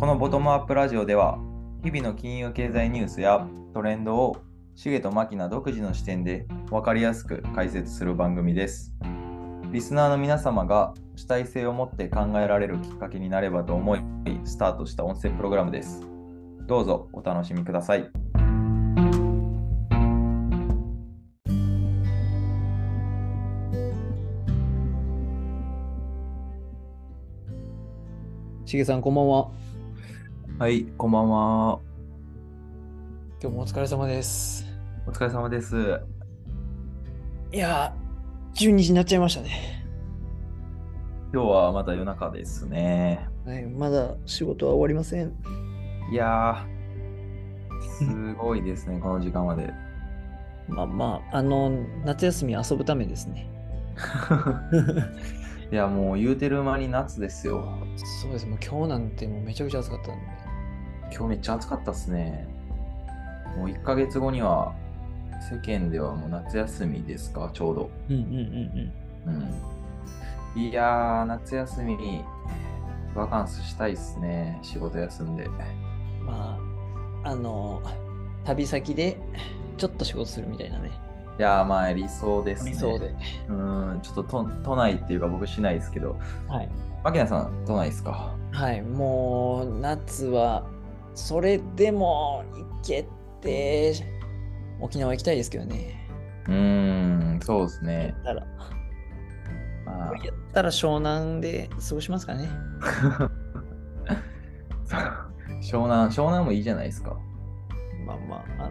このボトムアップラジオでは、日々の金融経済ニュースやトレンドをシゲとマキナ独自の視点で分かりやすく解説する番組です。リスナーの皆様が主体性を持って考えられるきっかけになればと思い、スタートした音声プログラムです。どうぞお楽しみください。しげさん、こんばんは。はい、こんばんは。今日もお疲れ様です。お疲れ様です。いやー、12時になっちゃいましたね。今日はまた夜中ですね。はい、まだ仕事は終わりません。いやー、すごいですね、この時間まで。まあまあ、あの、夏休み遊ぶためですね。いや、もう言うてる間に夏ですよ。そうです、もう今日なんてもうめちゃくちゃ暑かったんで。今日めっちゃ暑かったっすね。もう1ヶ月後には世間ではもう夏休みですか、ちょうど。うんうんうんうん。いやー、夏休み、バカンスしたいっすね、仕事休んで。うん。まあ、あの、旅先でちょっと仕事するみたいなね。いやー、まあ理想ですね。理想で。うん、ちょっと都都内っていうか僕しないですけど、はい。牧野さん、都内ですか？はい、もう夏はそれでも行けて沖縄行きたいですけどね。うーん、そうですね。たら、まあ、やったら湘南で過ごしますかね。湘南、湘南もいいじゃないですか。まあまあ、あの、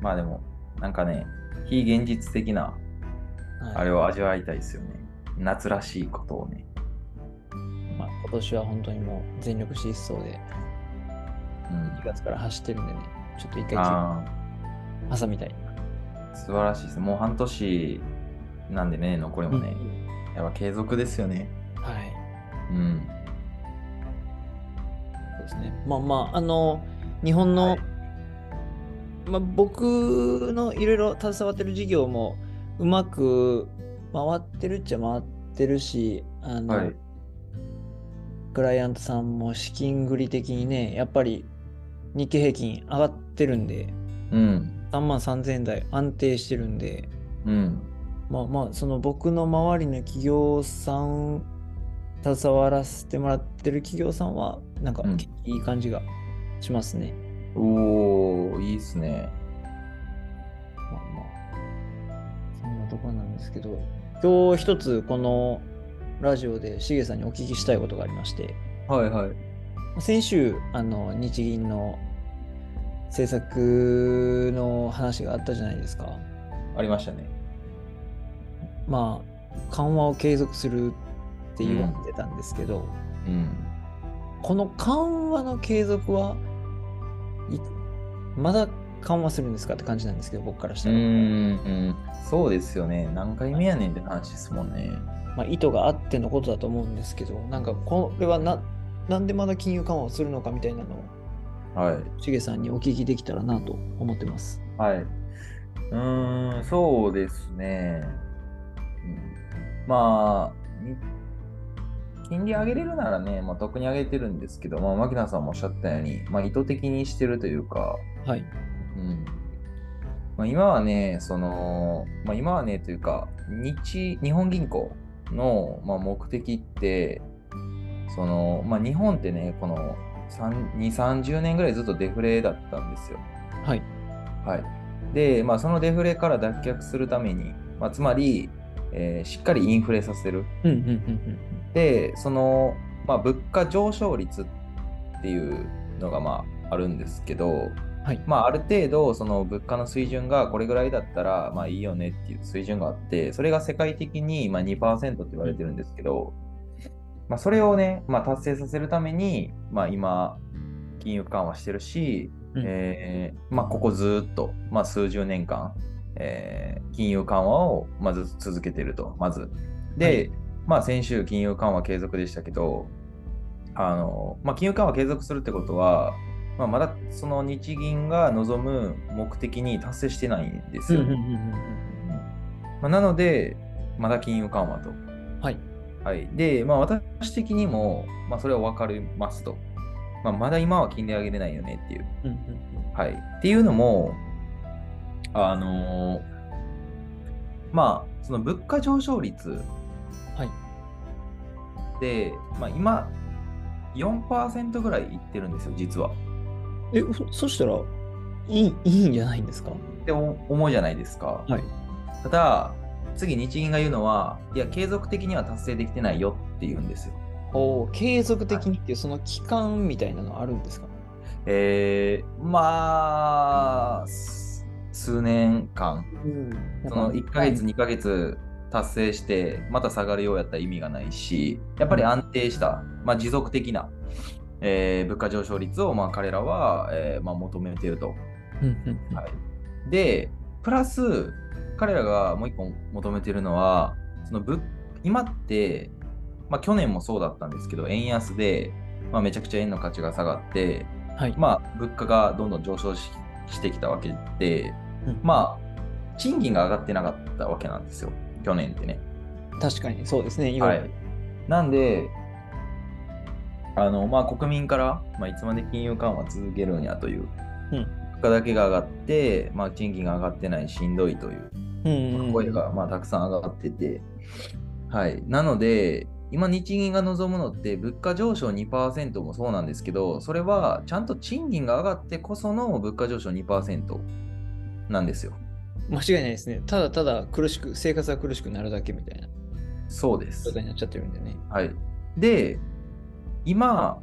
まあでも、なんかね、非現実的なはいあれを味わいたいですよね。夏らしいことをね。まあ、今年は本当にもう全力疾走でうん2、月から走ってるんでね、ちょっと一回あ朝みたい。あ、素晴らしいです。もう半年なんでね、残りもね。やっぱ継続ですよね。はい。うん。そうですね。まあまあ、あの、日本の、はいまあ、僕のいろいろ携わってる事業もうまく回ってるっちゃ回ってるし、あの、はい。クライアントさんも資金繰り的にね、やっぱり日経平均上がってるんで、うん。3万3000円台安定してるんで、うん。まあまあ、その僕の周りの企業さん、携わらせてもらってる企業さんは、なんかうんいい感じがしますね。おー、いいっすね。まあまあ、そんなところなんですけど、今日一つこのラジオでしげさんにお聞きしたいことがありまして、はいはい。先週、あの、日銀の政策の話があったじゃないですか。ありましたね。まあ、緩和を継続するって言われてたんですけど、うん。この緩和の継続はいまだ緩和するんですかって感じなんですけど、僕からしたら。うーん、そうですよね。何回目やねんって話ですもんね。まあ、意図があってのことだと思うんですけど、なんかこれはななんでまだ金融緩和をするのかみたいなのを、はい。しげさんにお聞きできたらなと思ってます。はい。うーん、そうですね。うんまあ、に金利上げれるならね、まあ、特に上げてるんですけど、まあ、牧野さんもおっしゃったように、まあ、意図的にしてるというか、はい。うんまあ、今はね、その、まあ、今はねというか、日、日本銀行の、まあ、目的って、その、まあ、日本ってね、この3 2、30年ぐらいずっとデフレだったんですよ。はい。はい。で、まあ、そのデフレから脱却するために、まあ、つまり、えーしっかりインフレさせる。うんうんうんで、その、まあ、物価上昇率っていうのが、まあ、あるんですけど、うん。はい。まあ、ある程度、その物価の水準がこれぐらいだったら、まあいいよねっていう水準があって、それが世界的にまあ2%って言われてるんですけど、まあ、それをね、まあ、達成させるために、まあ、今、金融緩和してるし、うんえーまあ、ここずっと、まあ、数十年間、えー金融緩和をまず続けてると、まず。で、はいまあ、先週、金融緩和継続でしたけど、あのまあ、金融緩和継続するってことは、まあ、まだその日銀が望む目的に達成してないんですよ。まあ、なので、まだ金融緩和と。はい。はい、で、まあ、私的にも、まあ、それは分かりますと。まあ、まだ今は金利上げれないよねっていう。うんうんはい。っていうのも、あのーまあ、その物価上昇率うんはい。で、まあ、今、4%ぐらいいってるんですよ、実は。え、そそしたら、いい、いいんじゃないんですか？って思うじゃないですか。はい。ただ、次、日銀が言うのは、いや、継続的には達成できてないよって言うんですよ。おー継続的にっていうその期間みたいなのあるんですか？えー、まあ、す数年間、うん。その1ヶ月、2ヶ月達成して、また下がるようやったら意味がないし、やっぱり安定した、まあ、持続的な、えー物価上昇率をまあ彼らは、えーまあ、求めていると。はい。で、プラス、彼らがもう一個求めてるのは、その物今って、まあ、去年もそうだったんですけど、円安で、まあ、めちゃくちゃ円の価値が下がって、はい。まあ、物価がどんどん上昇ししてきたわけで、うんまあ、賃金が上がってなかったわけなんですよ、去年ってね。確かにそうですね。今はい。なんで、あのまあ、国民から、まあ、いつまで金融緩和続けるんやという、うん物価だけが上がって、まあ、賃金が上がってない、しんどいという声が、まあ、たくさん上がってて、はい。なので、今、日銀が望むのって、物価上昇2%もそうなんですけど、それはちゃんと賃金が上がってこその物価上昇2%なんですよ。間違いないですね。ただただ苦しく、生活が苦しくなるだけみたいなそうです状。態になっちゃってるんでね。はい。で、今、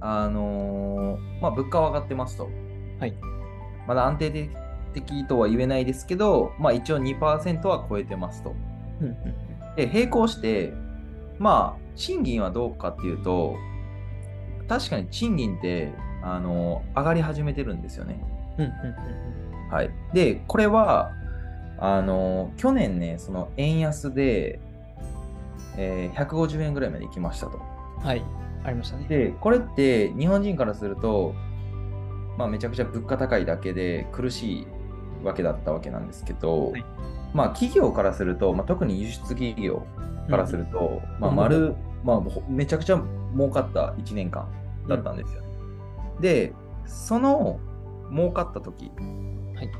あのーまあ、物価は上がってますと。はい。まだ安定的とは言えないですけど、まあ、一応2%は超えてますと。で、並行して、まあ、賃金はどうかっていうと、確かに賃金って、あのー上がり始めてるんですよね。はい。で、これは、あのー去年ね、その円安で、えー150円ぐらいまで行きましたと。うんはい。ありましたね。で、これって日本人からすると、まあ、めちゃくちゃ物価高いだけで苦しいわけだったわけなんですけど、はい。まあ、企業からすると、まあ、特に輸出企業からすると、まあ、うん。丸、まあ、ほめちゃくちゃ儲かった1年間だったんですよ。ね。で、その儲かった時、はい。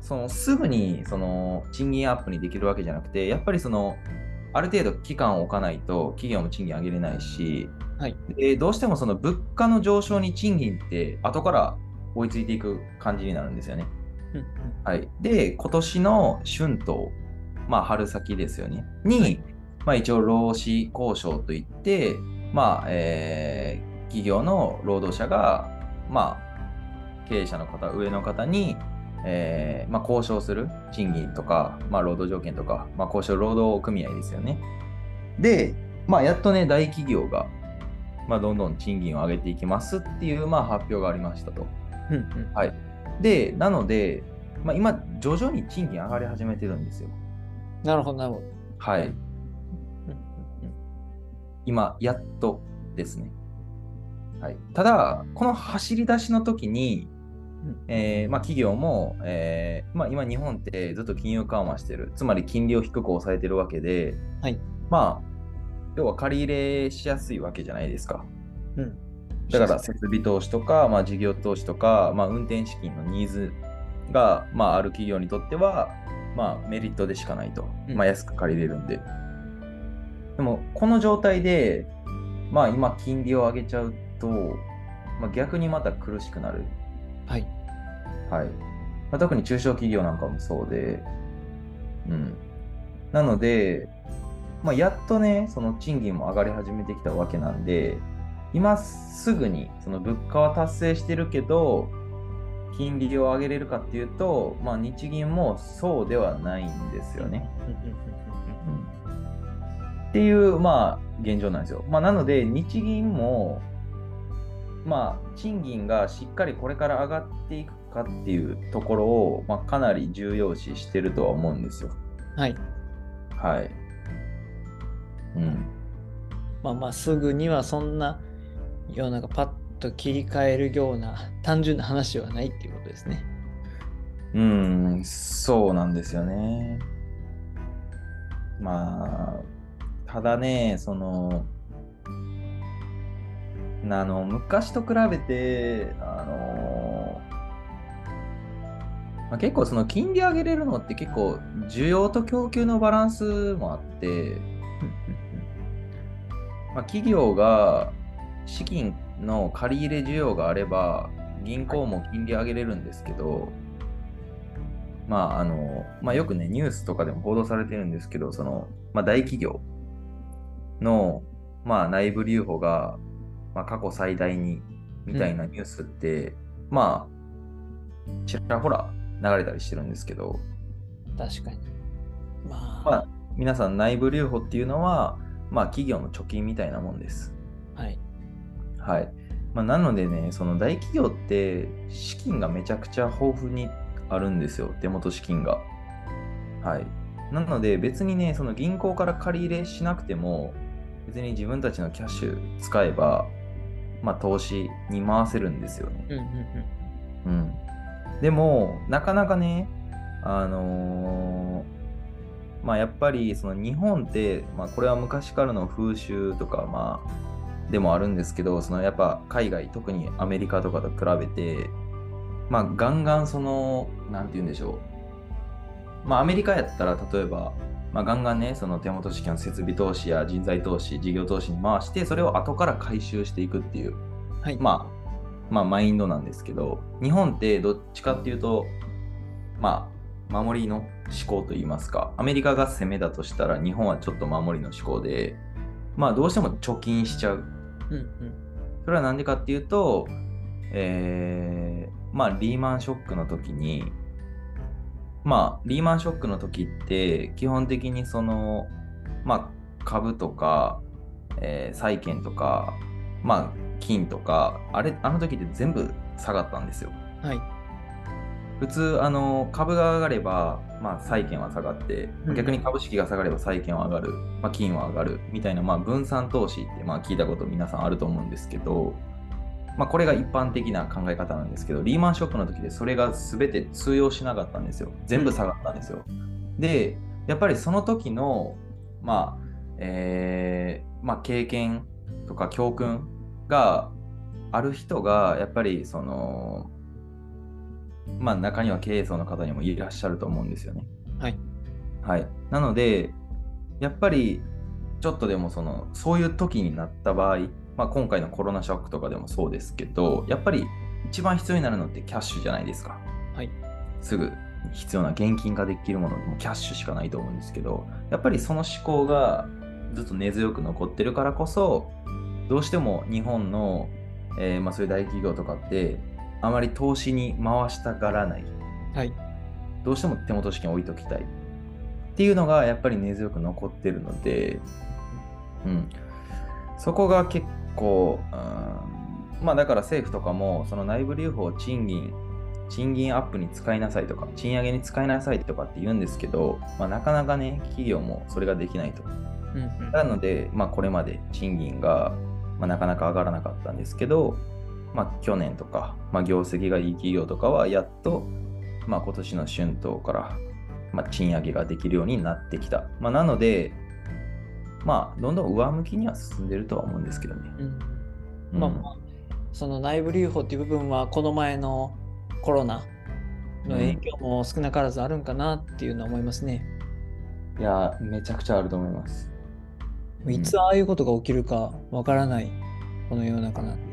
そのすぐにその賃金アップにできるわけじゃなくて、やっぱりそのある程度期間を置かないと企業も賃金上げれないし、はい。でどうしてもその物価の上昇に賃金って後から追いついていく感じになるんですよね。はい、で、今年の春闘、まあ、春先ですよね、に、はいまあ、一応、労使交渉といって、まあえー企業の労働者が、まあ、経営者の方、上の方に、えーまあ、交渉する賃金とか、まあ、労働条件とか、まあ、交渉労働組合ですよね。で、まあ、やっとね、大企業が、まあ、どんどん賃金を上げていきますっていう、まあ、発表がありましたと。はい。で、なので、まあ、今、徐々に賃金上がり始めてるんですよ。なるほど、なるほど。はい。今、やっとですね。はい、ただ、この走り出しの時に、うんえーまあ、企業も、えーまあ、今、日本ってずっと金融緩和してる、つまり金利を低く抑えてるわけで、はいまあ、要は借り入れしやすいわけじゃないですか。うんだから設備投資とか、まあ、事業投資とか、まあ、運転資金のニーズが、まあ、ある企業にとっては、まあ、メリットでしかないと。うんまあ、安く借りれるんで。でも、この状態で、まあ、今、金利を上げちゃうと、まあ、逆にまた苦しくなる。はい。はい。まあ、特に中小企業なんかもそうで、うん。なので、まあ、やっとね、その賃金も上がり始めてきたわけなんで、今すぐにその物価は達成してるけど、金利を上げれるかっていうと、まあ、日銀もそうではないんですよね。っていう、まあ、現状なんですよ。まあ、なので、日銀も、まあ、賃金がしっかりこれから上がっていくかっていうところを、まあ、かなり重要視してるとは思うんですよ。はい。はい。うん。まあまあ、すぐにはそんな、世の中パッと切り替えるような単純な話ではないっていうことですね。うん、そうなんですよね。まあ、ただね、その、あの昔と比べて、あのまあ、結構その金利上げれるのって結構需要と供給のバランスもあって、まあ、企業が資金の借り入れ需要があれば銀行も金利上げれるんですけど、まああのまあ、よくねニュースとかでも報道されてるんですけどその、まあ、大企業の、まあ、内部留保が、まあ、過去最大にみたいなニュースって、まあちらほら流れたりしてるんですけど、確かに。まあ、まあ、皆さん内部留保っていうのは、まあ、企業の貯金みたいなもんです。はい。はい。まあ、なのでね、その大企業って資金がめちゃくちゃ豊富にあるんですよ、手元資金が。はい。なので別にね、その銀行から借り入れしなくても、別に自分たちのキャッシュ使えば、まあ、投資に回せるんですよね。うんうんうん。でも、なかなかね、あのーまあやっぱりその日本って、まあこれは昔からの風習とか、まあでもあるんですけど、そのやっぱ海外、特にアメリカとかと比べて、まあガンガンその、なんて言うんでしょう。まあアメリカやったら例えば、まあガンガンね、その手元資金の設備投資や人材投資、事業投資に回して、それを後から回収していくっていう、うん。はい。まあ、まあ、マインドなんですけど、日本ってどっちかっていうと、まあ、守りの思考といいますか、アメリカが攻めだとしたら、日本はちょっと守りの思考で、まあ、どうしても貯金しちゃう。うんうん。それはなんでかっていうと、えーまあ、リーマンショックの時に、まあ、リーマンショックの時って、基本的にその、まあ、株とか、えー債券とか、まあ、金とか、あれ、あの時って全部下がったんですよ。はい。普通、あの、株が上がれば、まあ、債券は下がってう、ん逆に株式が下がれば債券は上がる、まあ、金は上がる、みたいな、まあ、分散投資って、まあ、聞いたこと皆さんあると思うんですけど、まあ、これが一般的な考え方なんですけど、リーマンショックの時でそれが全て通用しなかったんですよ。全部下がったんですよ。で、やっぱりその時の、まあ、えーまあ、経験とか教訓がある人が、やっぱりその、まあ、中には経営層の方にもいらっしゃると思うんですよね。はい。はい。なので、やっぱり、ちょっとでもその、そういう時になった場合、まあ、今回のコロナショックとかでもそうですけど、やっぱり一番必要になるのってキャッシュじゃないですか。はい。すぐ必要な現金化できるものもキャッシュしかないと思うんですけど、やっぱりその思考がずっと根強く残ってるからこそ、どうしても日本の、えーまあ、そういう大企業とかって、あまり投資に回したがらない。はい。どうしても手元資金置いときたいっていうのがやっぱり根強く残ってるので、うん、そこが結構、うん、まあだから政府とかもその内部留保を賃金賃金アップに使いなさいとか賃上げに使いなさいとかって言うんですけど、まあ、なかなかね企業もそれができないとうんうん。なので、まあ、これまで賃金が、まあ、なかなか上がらなかったんですけど、まあ、去年とか、まあ、業績がいい企業とかはやっと、まあ、今年の春闘から、まあ、賃上げができるようになってきた。まあ、なので、まあ、どんどん上向きには進んでるとは思うんですけどね。うんうんまあまあ、その内部留保っていう部分は、この前のコロナの影響も少なからずあるんかなっていうのは思いますね。いや、めちゃくちゃあると思います。んいつああいうことが起きるかわからない、この世の中なんで、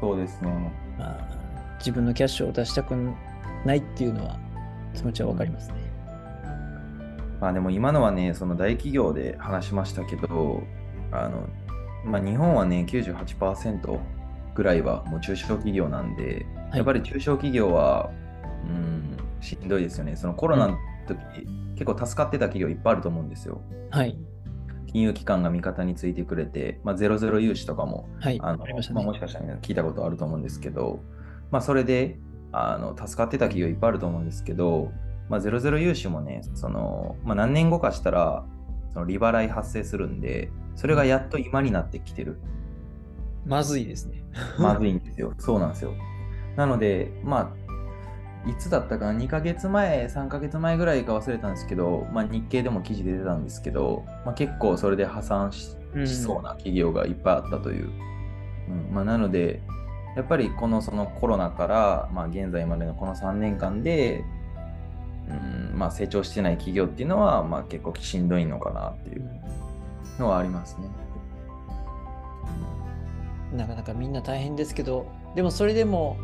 そうですね。まあ、自分のキャッシュを出したくないっていうのは気持ちはわかりますね。まあでも今のはね、その大企業で話しましたけど、あの、まあ日本はね、98%ぐらいはもう中小企業なんで、はいやっぱり中小企業は、うん、しんどいですよね。そのコロナの時、結構助かってた企業いっぱいあると思うんですよ。はい。金融機関が味方についてくれて、まあ、ゼロゼロ融資とかもはい。あのましたね。まあ、もしかしたら聞いたことあると思うんですけど、まあ、それであの助かってた企業いっぱいあると思うんですけど、まあ、ゼロゼロ融資もね、そのまあ、何年後かしたらその利払い発生するんで、それがやっと今になってきてる。まずいですね。まずいんですよ。そうなんですよ。なので、まあ、いつだったかな、2ヶ月前、3ヶ月前ぐらいか忘れたんですけど、まあ、日経でも記事で出たんですけど、まあ、結構それで破産ししそうな企業がいっぱいあったという。うんまあ、なので、やっぱりこのそのコロナから、まあ、現在までのこの3年間で、うんまあ、成長してない企業っていうのは、まあ、結構しんどいのかなっていうのはありますね。なかなかみんな大変ですけど、でもそれでも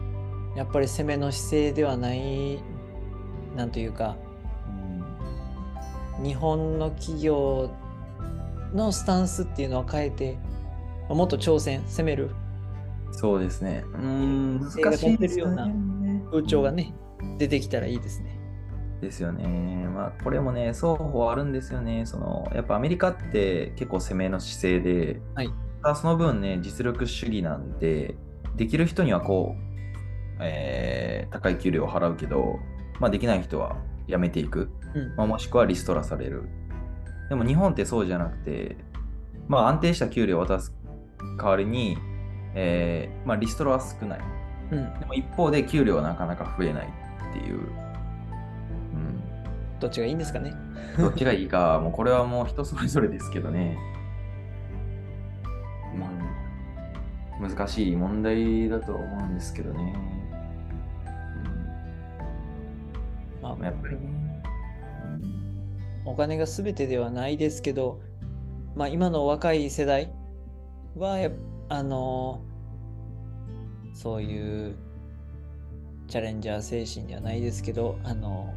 やっぱり攻めの姿勢ではない、なんというか、日本の企業のスタンスっていうのは変えて、もっと挑戦、攻めるそうですね。うん、難しいですよね。風潮がね、出てきたらいいですね。ですよね。まあ、これもね、双方あるんですよね。そのやっぱアメリカって結構攻めの姿勢で、はいその分ね、実力主義なんで、できる人にはこう、えー高い給料を払うけど、まあ、できない人は辞めていく、うんまあ、もしくはリストラされる。でも日本ってそうじゃなくて、まあ、安定した給料を渡す代わりに、えーまあ、リストラは少ない。うん、でも一方で給料はなかなか増えないっていう。うんどっちがいいんですかね。どっちがいいか、もうこれはもう人それぞれですけどね。まあ、難しい問題だとは思うんですけどね。やっぱりね。お金が全てではないですけど、まあ、今の若い世代はあのそういうチャレンジャー精神ではないですけどあの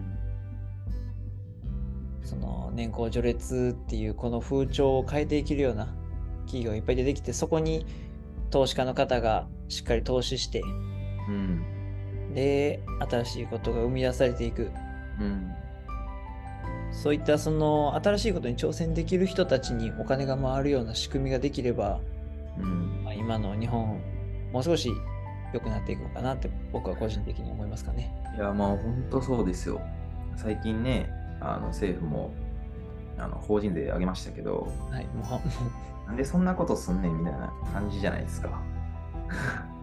その年功序列っていうこの風潮を変えていけるような企業がいっぱい出てきてそこに投資家の方がしっかり投資してうん。で新しいことが生み出されていくうん。そういったその新しいことに挑戦できる人たちにお金が回るような仕組みができれば、うん。まあ、今の日本もう少し良くなっていくのかなって僕は個人的に思いますかね。いや、まあ本当そうですよ。最近ね、あの政府もあの法人税上げましたけど、はい、もうなんでそんなことすんねんみたいな感じじゃないですか。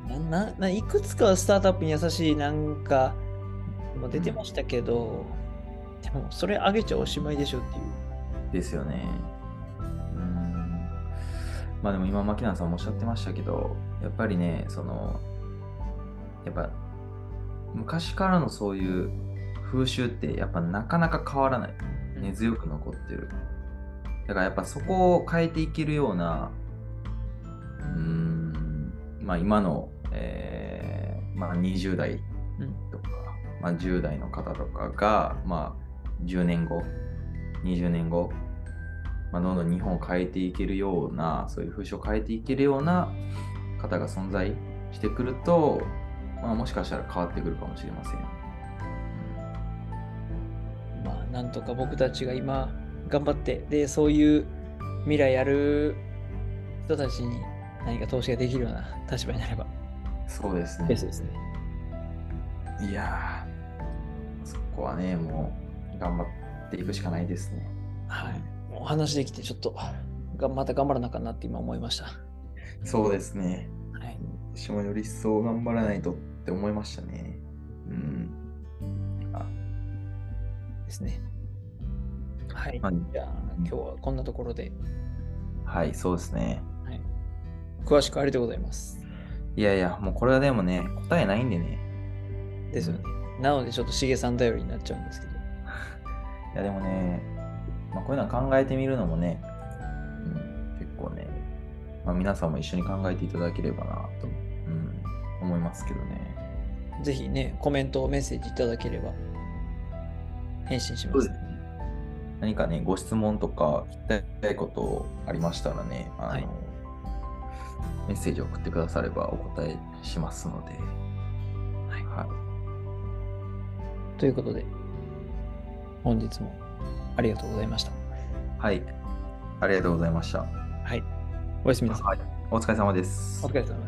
うななないくつかはスタートアップに優しいなんかも出てましたけど、でもそれ上げちゃおしまいでしょっていう。ですよね。うん。まあでも今、牧野さんもおっしゃってましたけど、やっぱりね、その、やっぱ昔からのそういう風習ってやっぱなかなか変わらない。根強く残ってる。だからやっぱそこを変えていけるような、うーん、まあ今の、えーまあ20代うんとか、まあ10代の方とかが、まあ10年後、20年後、まあ、どんどん日本を変えていけるような、そういう風習を変えていけるような方が存在してくると、まあ、もしかしたら変わってくるかもしれません。まあなんとか僕たちが今頑張ってでそういう未来ある人たちに何か投資ができるような立場になればそうですねベ。ストですね。いやこはね、もう頑張っていくしかないですね。はい。お話できてちょっとがまた頑張らなあかんなって今思いました。そうですね。はい。私もより一層頑張らないとって思いましたね。うん。あですね。はい。まあじゃあ今日はこんなところで、はい、そうですね。はい、詳しくありがとうございます。いやいや、もうこれはでもね、答えないんでね。ですよね。なのでちょっとしげさん頼りになっちゃうんですけど。いやでもね、まあ、こういうのは考えてみるのもね、うん、結構ね、まあ、皆さんも一緒に考えていただければなと、うん、思いますけどね。ぜひね、コメント、メッセージいただければ返信します。ね。何かね、ご質問とか聞きたいことありましたらね、あの、はいメッセージを送ってくださればお答えしますので、はいはということで、本日もありがとうございました。い。はい。ありがとうございました。はい。おやすみなさい。はい。お疲れ様ですお。疲れ様です。